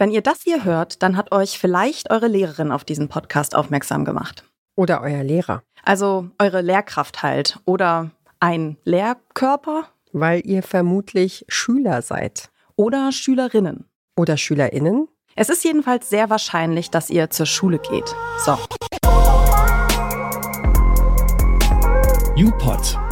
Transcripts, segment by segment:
Wenn ihr das hier hört, dann hat euch vielleicht eure Lehrerin auf diesen Podcast aufmerksam gemacht. Oder euer Lehrer. Also eure Lehrkraft halt. Oder ein Lehrkörper. Weil ihr vermutlich Schüler seid. Oder Schülerinnen. Oder Schülerinnen. Es ist jedenfalls sehr wahrscheinlich, dass ihr zur Schule geht. So. UPod.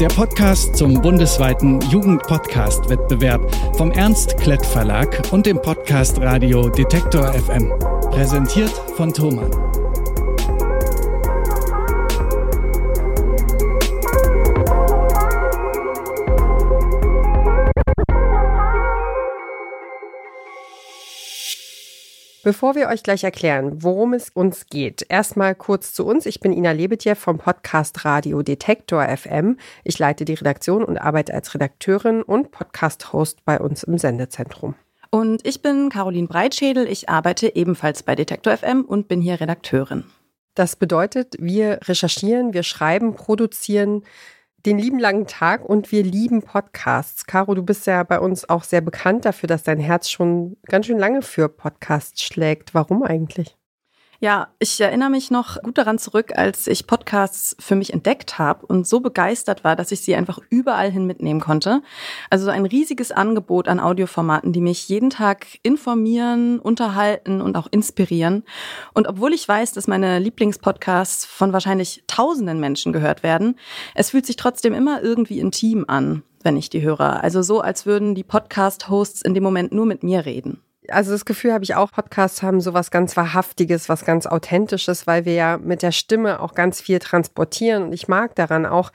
Der Podcast zum bundesweiten Jugendpodcast-Wettbewerb vom Ernst Klett Verlag und dem Podcast Radio Detektor FM. Präsentiert von Thomann. Bevor wir euch gleich erklären, worum es uns geht, erstmal kurz zu uns. Ich bin Ina Lebetjew vom Podcast Radio Detektor FM. Ich leite die Redaktion und arbeite als Redakteurin und Podcast-Host bei uns im Sendezentrum. Und ich bin Caroline Breitschädel. Ich arbeite ebenfalls bei Detektor FM und bin hier Redakteurin. Das bedeutet, wir recherchieren, wir schreiben, produzieren den lieben langen Tag und wir lieben Podcasts. Caro, du bist ja bei uns auch sehr bekannt dafür, dass dein Herz schon ganz schön lange für Podcasts schlägt. Warum eigentlich? Ja, ich erinnere mich noch gut daran zurück, als ich Podcasts für mich entdeckt habe und so begeistert war, dass ich sie einfach überall hin mitnehmen konnte. Also so ein riesiges Angebot an Audioformaten, die mich jeden Tag informieren, unterhalten und auch inspirieren. Und obwohl ich weiß, dass meine Lieblingspodcasts von wahrscheinlich tausenden Menschen gehört werden, es fühlt sich trotzdem immer irgendwie intim an, wenn ich die höre. Also so, als würden die Podcast-Hosts in dem Moment nur mit mir reden also das Gefühl habe ich auch, Podcasts haben so was ganz Wahrhaftiges, was ganz Authentisches, weil wir ja mit der Stimme auch ganz viel transportieren. Und ich mag daran auch,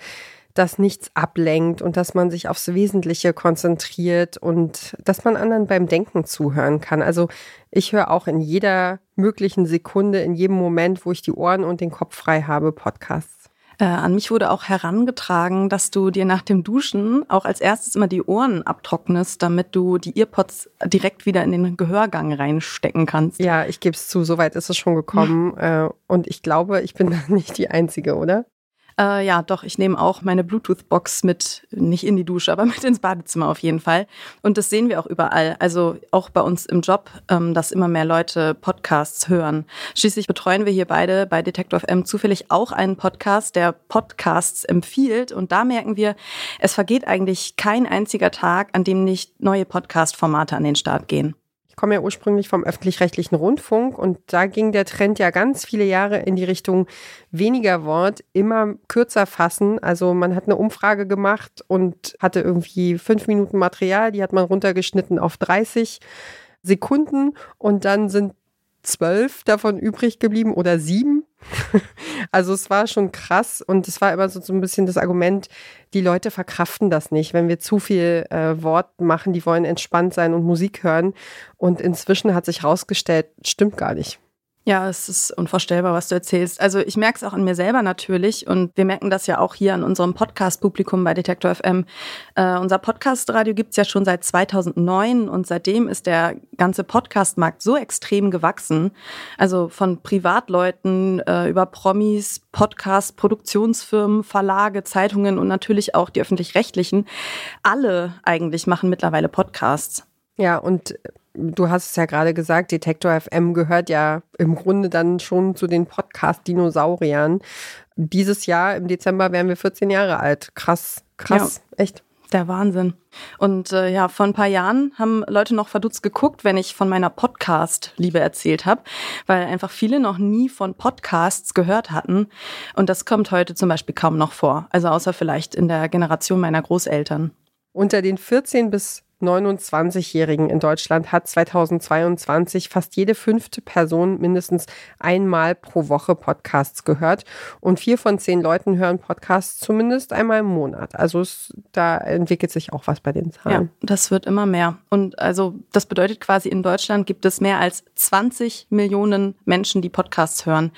dass nichts ablenkt und dass man sich aufs Wesentliche konzentriert und dass man anderen beim Denken zuhören kann. Also ich höre auch in jeder möglichen Sekunde, in jedem Moment, wo ich die Ohren und den Kopf frei habe, Podcasts. Äh, an mich wurde auch herangetragen, dass du dir nach dem Duschen auch als erstes immer die Ohren abtrocknest, damit du die Earpods direkt wieder in den Gehörgang reinstecken kannst. Ja, ich gebe es zu, soweit ist es schon gekommen. äh, und ich glaube, ich bin da nicht die Einzige, oder? Äh, ja, doch, ich nehme auch meine Bluetooth-Box mit, nicht in die Dusche, aber mit ins Badezimmer auf jeden Fall. Und das sehen wir auch überall. Also auch bei uns im Job, ähm, dass immer mehr Leute Podcasts hören. Schließlich betreuen wir hier beide bei Detektor FM zufällig auch einen Podcast, der Podcasts empfiehlt. Und da merken wir, es vergeht eigentlich kein einziger Tag, an dem nicht neue Podcast-Formate an den Start gehen komme ja ursprünglich vom öffentlich-rechtlichen Rundfunk und da ging der Trend ja ganz viele Jahre in die Richtung weniger Wort, immer kürzer fassen. Also man hat eine Umfrage gemacht und hatte irgendwie fünf Minuten Material, die hat man runtergeschnitten auf 30 Sekunden und dann sind zwölf davon übrig geblieben oder sieben. also es war schon krass und es war immer so, so ein bisschen das Argument, die Leute verkraften das nicht, wenn wir zu viel äh, Wort machen, die wollen entspannt sein und Musik hören. Und inzwischen hat sich herausgestellt, stimmt gar nicht. Ja, es ist unvorstellbar, was du erzählst. Also ich merke es auch an mir selber natürlich und wir merken das ja auch hier an unserem Podcast-Publikum bei Detektor FM. Äh, unser Podcast-Radio gibt's ja schon seit 2009 und seitdem ist der ganze Podcast-Markt so extrem gewachsen. Also von Privatleuten äh, über Promis, Podcast, Produktionsfirmen, Verlage, Zeitungen und natürlich auch die öffentlich-rechtlichen. Alle eigentlich machen mittlerweile Podcasts. Ja, und du hast es ja gerade gesagt, Detektor FM gehört ja im Grunde dann schon zu den Podcast-Dinosauriern. Dieses Jahr im Dezember wären wir 14 Jahre alt. Krass, krass, ja. echt. Der Wahnsinn. Und äh, ja, vor ein paar Jahren haben Leute noch verdutzt geguckt, wenn ich von meiner Podcast-Liebe erzählt habe, weil einfach viele noch nie von Podcasts gehört hatten. Und das kommt heute zum Beispiel kaum noch vor. Also außer vielleicht in der Generation meiner Großeltern. Unter den 14 bis 29-Jährigen in Deutschland hat 2022 fast jede fünfte Person mindestens einmal pro Woche Podcasts gehört und vier von zehn Leuten hören Podcasts zumindest einmal im Monat. Also es, da entwickelt sich auch was bei den Zahlen. Ja, das wird immer mehr. Und also das bedeutet quasi, in Deutschland gibt es mehr als 20 Millionen Menschen, die Podcasts hören.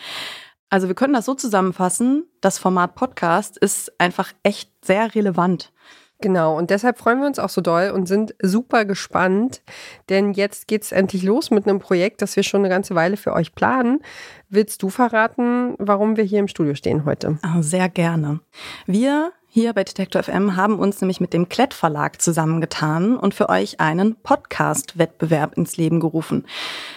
Also wir können das so zusammenfassen, das Format Podcast ist einfach echt sehr relevant. Genau, und deshalb freuen wir uns auch so doll und sind super gespannt, denn jetzt geht's endlich los mit einem Projekt, das wir schon eine ganze Weile für euch planen. Willst du verraten, warum wir hier im Studio stehen heute? Oh, sehr gerne. Wir hier bei Detektor FM haben uns nämlich mit dem Klett Verlag zusammengetan und für euch einen Podcast-Wettbewerb ins Leben gerufen.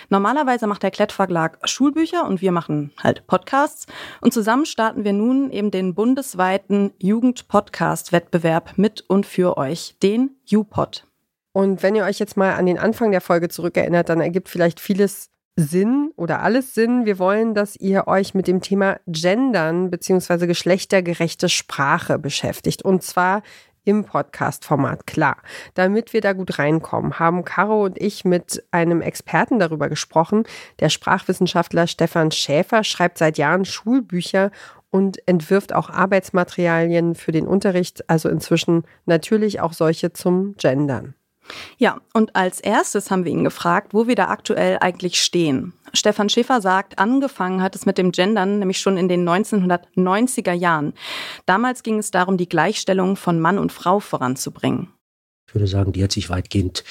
Normalerweise macht der Klett Verlag Schulbücher und wir machen halt Podcasts. Und zusammen starten wir nun eben den bundesweiten Jugend-Podcast-Wettbewerb mit und für euch, den UPod. Und wenn ihr euch jetzt mal an den Anfang der Folge zurückerinnert, dann ergibt vielleicht vieles Sinn oder alles Sinn. Wir wollen, dass ihr euch mit dem Thema Gendern bzw. geschlechtergerechte Sprache beschäftigt. Und zwar im Podcast-Format, klar. Damit wir da gut reinkommen, haben Caro und ich mit einem Experten darüber gesprochen. Der Sprachwissenschaftler Stefan Schäfer schreibt seit Jahren Schulbücher und entwirft auch Arbeitsmaterialien für den Unterricht, also inzwischen natürlich auch solche zum Gendern. Ja, und als erstes haben wir ihn gefragt, wo wir da aktuell eigentlich stehen. Stefan Schäfer sagt, angefangen hat es mit dem Gendern nämlich schon in den 1990er Jahren. Damals ging es darum, die Gleichstellung von Mann und Frau voranzubringen. Ich würde sagen, die hat sich weitgehend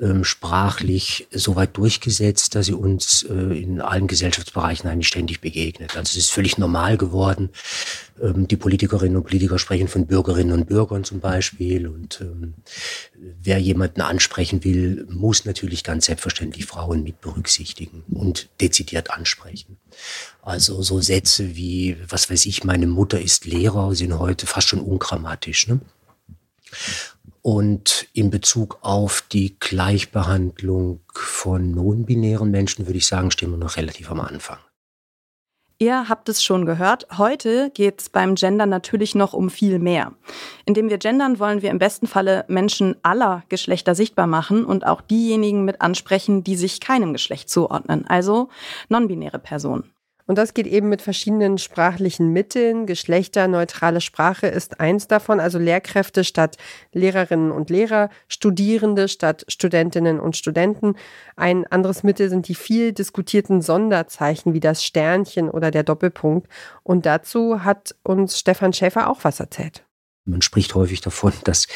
ähm, sprachlich so weit durchgesetzt, dass sie uns äh, in allen Gesellschaftsbereichen eigentlich ständig begegnet. Also es ist völlig normal geworden. Ähm, die Politikerinnen und Politiker sprechen von Bürgerinnen und Bürgern zum Beispiel. Und ähm, wer jemanden ansprechen will, muss natürlich ganz selbstverständlich Frauen mit berücksichtigen und dezidiert ansprechen. Also so Sätze wie, was weiß ich, meine Mutter ist Lehrer, sind heute fast schon ungrammatisch. Ne? Und in Bezug auf die Gleichbehandlung von non-binären Menschen würde ich sagen, stehen wir noch relativ am Anfang. Ihr habt es schon gehört, heute geht es beim Gendern natürlich noch um viel mehr. Indem wir gendern, wollen wir im besten Falle Menschen aller Geschlechter sichtbar machen und auch diejenigen mit ansprechen, die sich keinem Geschlecht zuordnen, also non-binäre Personen. Und das geht eben mit verschiedenen sprachlichen Mitteln. Geschlechterneutrale Sprache ist eins davon, also Lehrkräfte statt Lehrerinnen und Lehrer, Studierende statt Studentinnen und Studenten. Ein anderes Mittel sind die viel diskutierten Sonderzeichen wie das Sternchen oder der Doppelpunkt. Und dazu hat uns Stefan Schäfer auch was erzählt. Man spricht häufig davon, dass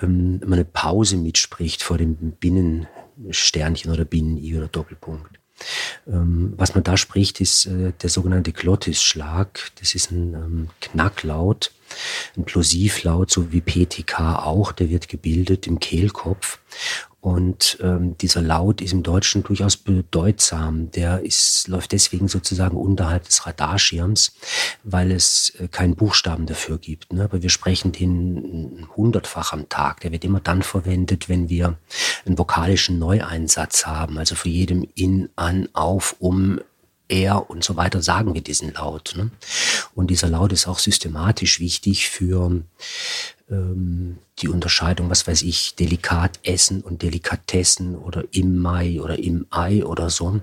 ähm, man eine Pause mitspricht vor dem Binnensternchen oder Binnen-I oder Doppelpunkt. Ähm, was man da spricht, ist äh, der sogenannte Glottisschlag. Das ist ein ähm, Knacklaut, ein Plosivlaut, so wie PTK auch. Der wird gebildet im Kehlkopf. Und ähm, dieser Laut ist im Deutschen durchaus bedeutsam. Der ist, läuft deswegen sozusagen unterhalb des Radarschirms, weil es äh, keinen Buchstaben dafür gibt. Ne? Aber wir sprechen den hundertfach am Tag. Der wird immer dann verwendet, wenn wir einen vokalischen Neueinsatz haben. Also für jedem in, an, auf, um, er und so weiter sagen wir diesen Laut. Ne? Und dieser Laut ist auch systematisch wichtig für ähm, die Unterscheidung, was weiß ich, delikat essen und Delikatessen oder im Mai oder im Ei oder so.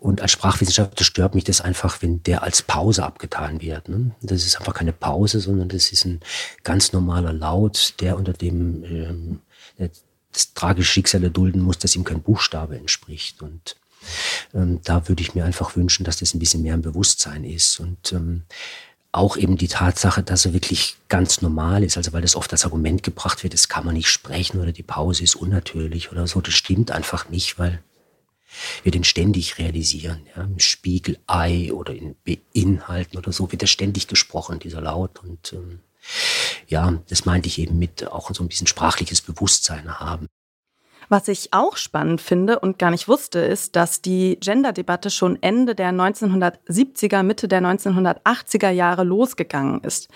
Und als Sprachwissenschaftler stört mich das einfach, wenn der als Pause abgetan wird. Ne? Das ist einfach keine Pause, sondern das ist ein ganz normaler Laut, der unter dem ähm, das tragische Schicksal erdulden muss, dass ihm kein Buchstabe entspricht. Und ähm, da würde ich mir einfach wünschen, dass das ein bisschen mehr im Bewusstsein ist. Und ähm, auch eben die Tatsache, dass er wirklich ganz normal ist, also weil das oft als Argument gebracht wird, das kann man nicht sprechen oder die Pause ist unnatürlich oder so, das stimmt einfach nicht, weil wir den ständig realisieren. Ja, Im Spiegelei oder in Beinhalten oder so wird er ständig gesprochen, dieser Laut. Und ähm, ja, das meinte ich eben mit auch so ein bisschen sprachliches Bewusstsein haben. Was ich auch spannend finde und gar nicht wusste, ist, dass die Gender-Debatte schon Ende der 1970er, Mitte der 1980er Jahre losgegangen ist.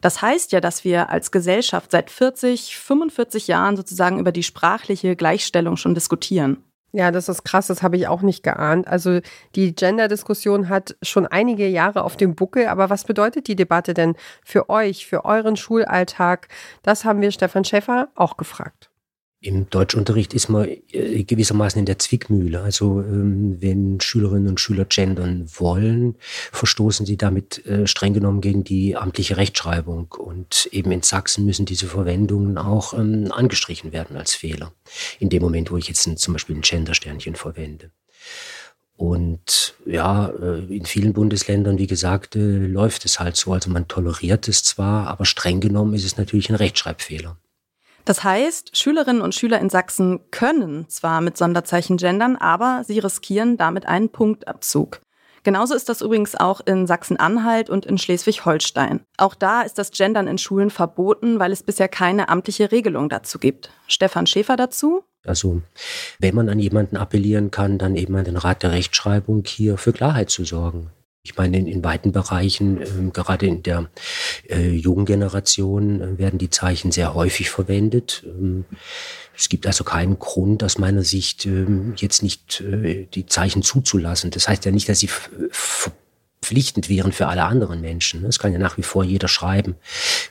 Das heißt ja, dass wir als Gesellschaft seit 40, 45 Jahren sozusagen über die sprachliche Gleichstellung schon diskutieren. Ja, das ist krass, das habe ich auch nicht geahnt. Also die Gender-Diskussion hat schon einige Jahre auf dem Buckel, aber was bedeutet die Debatte denn für euch, für euren Schulalltag? Das haben wir Stefan Schäfer auch gefragt. Im Deutschunterricht ist man äh, gewissermaßen in der Zwickmühle. Also ähm, wenn Schülerinnen und Schüler gendern wollen, verstoßen sie damit äh, streng genommen gegen die amtliche Rechtschreibung. Und eben in Sachsen müssen diese Verwendungen auch ähm, angestrichen werden als Fehler. In dem Moment, wo ich jetzt zum Beispiel ein Gendersternchen verwende. Und ja, äh, in vielen Bundesländern, wie gesagt, läuft es halt so. Also man toleriert es zwar, aber streng genommen ist es natürlich ein Rechtschreibfehler. Das heißt, Schülerinnen und Schüler in Sachsen können zwar mit Sonderzeichen gendern, aber sie riskieren damit einen Punktabzug. Genauso ist das übrigens auch in Sachsen-Anhalt und in Schleswig-Holstein. Auch da ist das Gendern in Schulen verboten, weil es bisher keine amtliche Regelung dazu gibt. Stefan Schäfer dazu. Also wenn man an jemanden appellieren kann, dann eben an den Rat der Rechtschreibung hier für Klarheit zu sorgen. Ich meine, in, in weiten Bereichen, äh, gerade in der äh, jungen Generation, äh, werden die Zeichen sehr häufig verwendet. Ähm, es gibt also keinen Grund aus meiner Sicht, ähm, jetzt nicht äh, die Zeichen zuzulassen. Das heißt ja nicht, dass sie verpflichtend wären für alle anderen Menschen. Es kann ja nach wie vor jeder schreiben,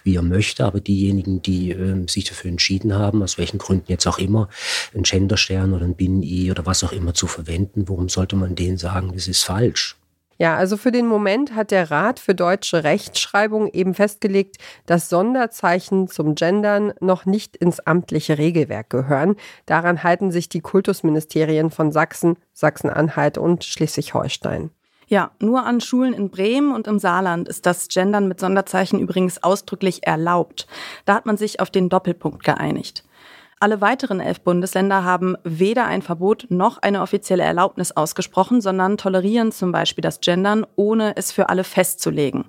wie er möchte, aber diejenigen, die äh, sich dafür entschieden haben, aus welchen Gründen jetzt auch immer, einen Genderstern oder ein Binnen-I oder was auch immer zu verwenden, warum sollte man denen sagen, das ist falsch? Ja, also für den Moment hat der Rat für deutsche Rechtschreibung eben festgelegt, dass Sonderzeichen zum Gendern noch nicht ins amtliche Regelwerk gehören. Daran halten sich die Kultusministerien von Sachsen, Sachsen-Anhalt und Schleswig-Holstein. Ja, nur an Schulen in Bremen und im Saarland ist das Gendern mit Sonderzeichen übrigens ausdrücklich erlaubt. Da hat man sich auf den Doppelpunkt geeinigt. Alle weiteren elf Bundesländer haben weder ein Verbot noch eine offizielle Erlaubnis ausgesprochen, sondern tolerieren zum Beispiel das Gendern, ohne es für alle festzulegen.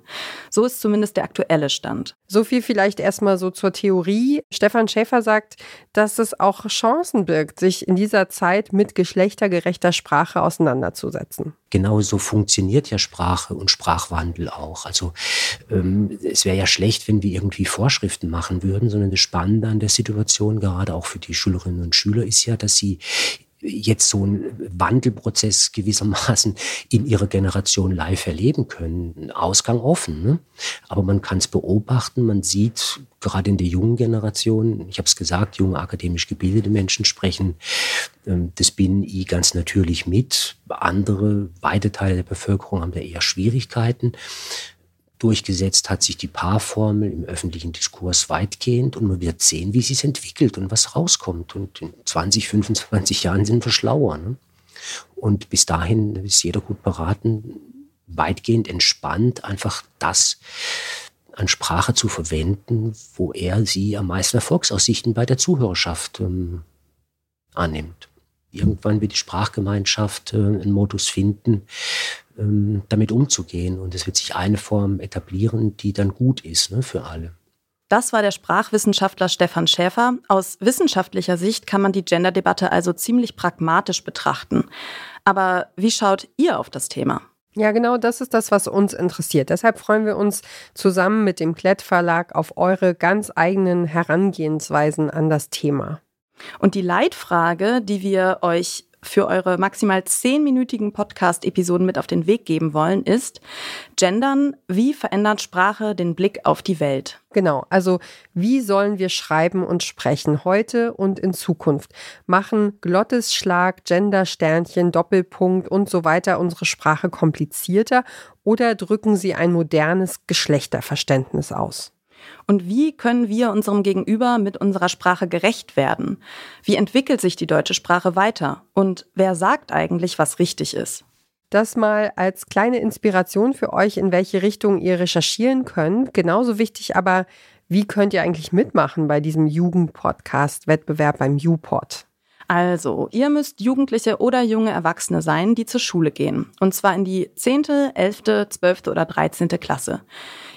So ist zumindest der aktuelle Stand. So viel vielleicht erstmal so zur Theorie. Stefan Schäfer sagt, dass es auch Chancen birgt, sich in dieser Zeit mit geschlechtergerechter Sprache auseinanderzusetzen genau so funktioniert ja Sprache und Sprachwandel auch. Also ähm, es wäre ja schlecht, wenn wir irgendwie Vorschriften machen würden, sondern das Spannende an der Situation, gerade auch für die Schülerinnen und Schüler, ist ja, dass sie jetzt so einen Wandelprozess gewissermaßen in ihrer Generation live erleben können. Ausgang offen. Ne? Aber man kann es beobachten, man sieht gerade in der jungen Generation, ich habe es gesagt, junge akademisch gebildete Menschen sprechen ähm, das Binnen-I ganz natürlich mit. Andere, weite Teile der Bevölkerung haben da eher Schwierigkeiten durchgesetzt hat sich die Paarformel im öffentlichen Diskurs weitgehend und man wird sehen, wie sie es entwickelt und was rauskommt. Und in 20, 25 Jahren sind wir schlauer. Ne? Und bis dahin ist jeder gut beraten, weitgehend entspannt einfach das an Sprache zu verwenden, wo er sie am meisten Erfolgsaussichten bei der Zuhörerschaft ähm, annimmt. Irgendwann wird die Sprachgemeinschaft äh, einen Modus finden, damit umzugehen. Und es wird sich eine Form etablieren, die dann gut ist ne, für alle. Das war der Sprachwissenschaftler Stefan Schäfer. Aus wissenschaftlicher Sicht kann man die Gender-Debatte also ziemlich pragmatisch betrachten. Aber wie schaut ihr auf das Thema? Ja, genau das ist das, was uns interessiert. Deshalb freuen wir uns zusammen mit dem Klett Verlag auf eure ganz eigenen Herangehensweisen an das Thema. Und die Leitfrage, die wir euch für eure maximal zehnminütigen Podcast-Episoden mit auf den Weg geben wollen, ist Gendern, wie verändert Sprache den Blick auf die Welt? Genau, also wie sollen wir schreiben und sprechen heute und in Zukunft? Machen Glottesschlag, Gendersternchen, Doppelpunkt und so weiter unsere Sprache komplizierter oder drücken sie ein modernes Geschlechterverständnis aus? Und wie können wir unserem Gegenüber mit unserer Sprache gerecht werden? Wie entwickelt sich die deutsche Sprache weiter? Und wer sagt eigentlich, was richtig ist? Das mal als kleine Inspiration für euch, in welche Richtung ihr recherchieren könnt. Genauso wichtig aber, wie könnt ihr eigentlich mitmachen bei diesem Jugendpodcast-Wettbewerb beim UPod? Also, ihr müsst Jugendliche oder junge Erwachsene sein, die zur Schule gehen. Und zwar in die 10., 11., 12. oder 13. Klasse.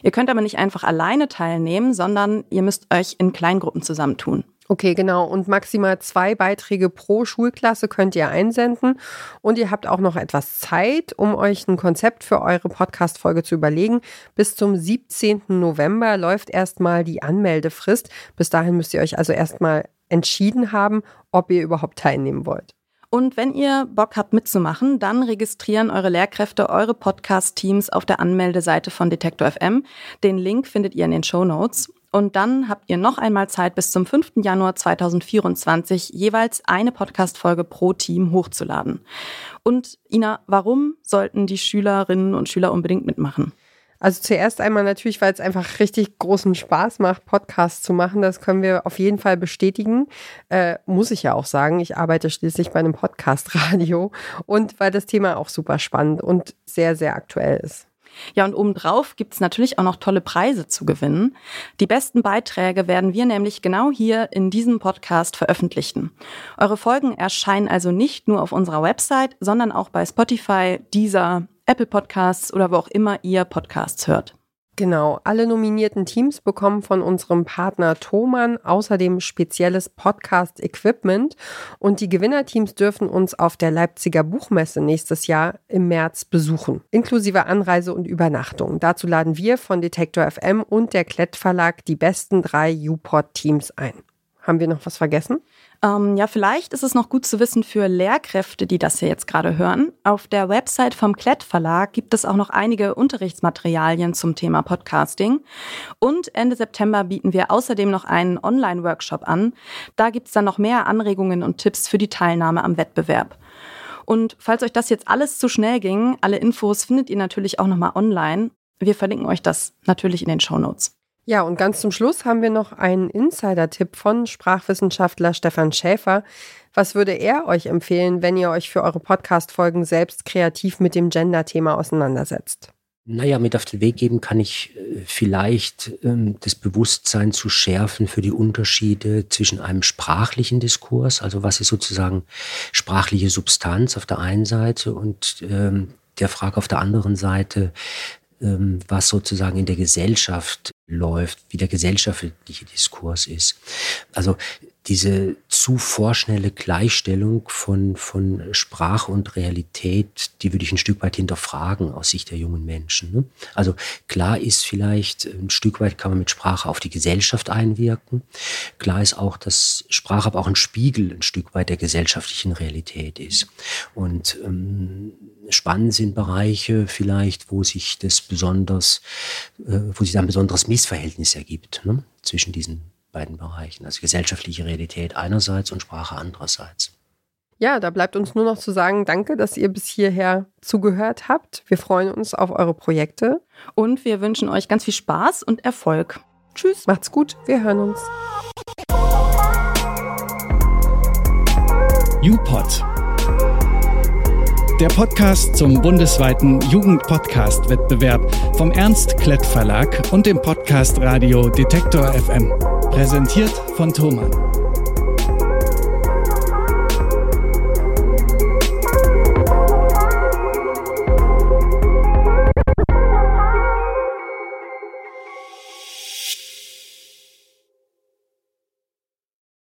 Ihr könnt aber nicht einfach alleine teilnehmen, sondern ihr müsst euch in Kleingruppen zusammentun. Okay, genau. Und maximal zwei Beiträge pro Schulklasse könnt ihr einsenden. Und ihr habt auch noch etwas Zeit, um euch ein Konzept für eure Podcast-Folge zu überlegen. Bis zum 17. November läuft erstmal die Anmeldefrist. Bis dahin müsst ihr euch also erstmal entschieden haben, ob ihr überhaupt teilnehmen wollt. Und wenn ihr Bock habt mitzumachen, dann registrieren eure Lehrkräfte eure Podcast-Teams auf der Anmeldeseite von Detektor FM. Den Link findet ihr in den Show Notes. Und dann habt ihr noch einmal Zeit, bis zum 5. Januar 2024 jeweils eine Podcast-Folge pro Team hochzuladen. Und Ina, warum sollten die Schülerinnen und Schüler unbedingt mitmachen? Also zuerst einmal natürlich, weil es einfach richtig großen Spaß macht, Podcasts zu machen. Das können wir auf jeden Fall bestätigen. Äh, muss ich ja auch sagen. Ich arbeite schließlich bei einem Podcast-Radio und weil das Thema auch super spannend und sehr, sehr aktuell ist. Ja, und obendrauf gibt's natürlich auch noch tolle Preise zu gewinnen. Die besten Beiträge werden wir nämlich genau hier in diesem Podcast veröffentlichen. Eure Folgen erscheinen also nicht nur auf unserer Website, sondern auch bei Spotify, Deezer, Apple Podcasts oder wo auch immer ihr Podcasts hört. Genau, alle nominierten Teams bekommen von unserem Partner Thomann außerdem spezielles Podcast-Equipment und die Gewinnerteams dürfen uns auf der Leipziger Buchmesse nächstes Jahr im März besuchen, inklusive Anreise und Übernachtung. Dazu laden wir von Detektor FM und der Klett Verlag die besten drei UPod-Teams ein. Haben wir noch was vergessen? Ähm, ja, vielleicht ist es noch gut zu wissen für Lehrkräfte, die das hier jetzt gerade hören. Auf der Website vom Klett Verlag gibt es auch noch einige Unterrichtsmaterialien zum Thema Podcasting. Und Ende September bieten wir außerdem noch einen Online-Workshop an. Da gibt es dann noch mehr Anregungen und Tipps für die Teilnahme am Wettbewerb. Und falls euch das jetzt alles zu schnell ging, alle Infos findet ihr natürlich auch nochmal online. Wir verlinken euch das natürlich in den Show Notes. Ja, und ganz zum Schluss haben wir noch einen Insider-Tipp von Sprachwissenschaftler Stefan Schäfer. Was würde er euch empfehlen, wenn ihr euch für eure Podcast-Folgen selbst kreativ mit dem Gender-Thema auseinandersetzt? Naja, mit auf den Weg geben kann ich äh, vielleicht ähm, das Bewusstsein zu schärfen für die Unterschiede zwischen einem sprachlichen Diskurs, also was ist sozusagen sprachliche Substanz auf der einen Seite und ähm, der Frage auf der anderen Seite, ähm, was sozusagen in der Gesellschaft läuft, wie der gesellschaftliche Diskurs ist. Also diese zu vorschnelle Gleichstellung von, von Sprache und Realität, die würde ich ein Stück weit hinterfragen aus Sicht der jungen Menschen. Ne? Also klar ist vielleicht, ein Stück weit kann man mit Sprache auf die Gesellschaft einwirken. Klar ist auch, dass Sprache aber auch ein Spiegel ein Stück weit der gesellschaftlichen Realität ist. Und ähm, spannend sind Bereiche vielleicht, wo sich das besonders, äh, wo sich ein besonderes Missverhältnis ergibt ne? zwischen diesen beiden Bereichen. Also gesellschaftliche Realität einerseits und Sprache andererseits. Ja, da bleibt uns nur noch zu sagen, danke, dass ihr bis hierher zugehört habt. Wir freuen uns auf eure Projekte. Und wir wünschen euch ganz viel Spaß und Erfolg. Tschüss, macht's gut, wir hören uns. UPod. Der Podcast zum bundesweiten Jugendpodcast-Wettbewerb vom Ernst Klett Verlag und dem Podcast Radio Detektor FM. Präsentiert von Thomann.